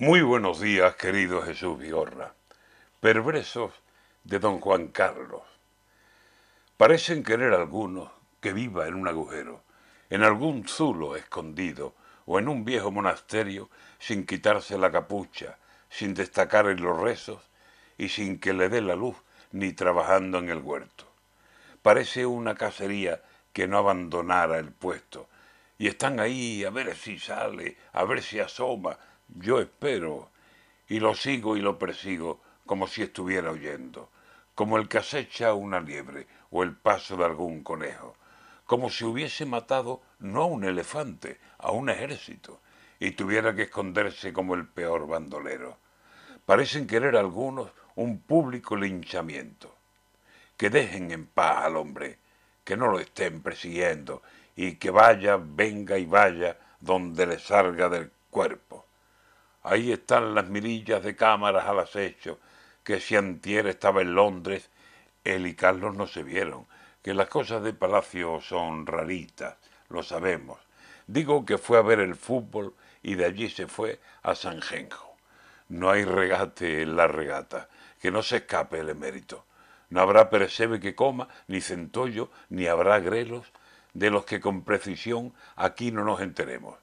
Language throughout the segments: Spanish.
Muy buenos días, querido Jesús Vigorra. Perversos de don Juan Carlos. Parecen querer algunos que viva en un agujero, en algún zulo escondido o en un viejo monasterio sin quitarse la capucha, sin destacar en los rezos y sin que le dé la luz ni trabajando en el huerto. Parece una cacería que no abandonara el puesto y están ahí a ver si sale, a ver si asoma, yo espero, y lo sigo y lo persigo como si estuviera oyendo, como el que acecha una liebre o el paso de algún conejo, como si hubiese matado no a un elefante, a un ejército, y tuviera que esconderse como el peor bandolero. Parecen querer algunos un público linchamiento. Que dejen en paz al hombre, que no lo estén persiguiendo y que vaya, venga y vaya donde le salga del cuerpo. Ahí están las mirillas de cámaras al acecho, que si antier estaba en Londres, él y Carlos no se vieron, que las cosas de Palacio son raritas, lo sabemos. Digo que fue a ver el fútbol y de allí se fue a San Genjo. No hay regate en la regata, que no se escape el emérito. No habrá percebe que coma, ni centollo, ni habrá grelos, de los que con precisión aquí no nos enteremos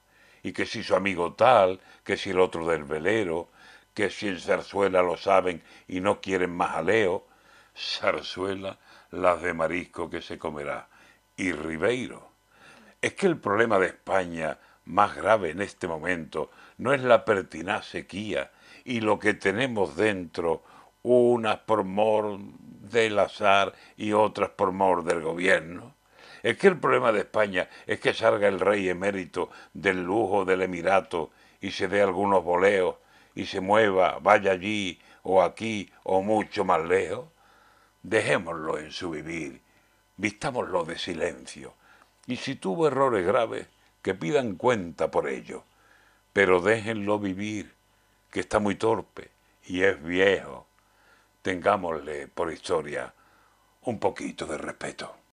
y que si su amigo tal, que si el otro del velero, que si en Zarzuela lo saben y no quieren más aleo, Zarzuela las de marisco que se comerá, y Ribeiro. Es que el problema de España más grave en este momento no es la pertinaz sequía y lo que tenemos dentro, unas por mor del azar y otras por mor del gobierno, es que el problema de España es que salga el rey emérito del lujo del Emirato y se dé algunos boleos y se mueva, vaya allí o aquí o mucho más lejos. Dejémoslo en su vivir, vistámoslo de silencio. Y si tuvo errores graves, que pidan cuenta por ello. Pero déjenlo vivir, que está muy torpe y es viejo. Tengámosle por historia un poquito de respeto.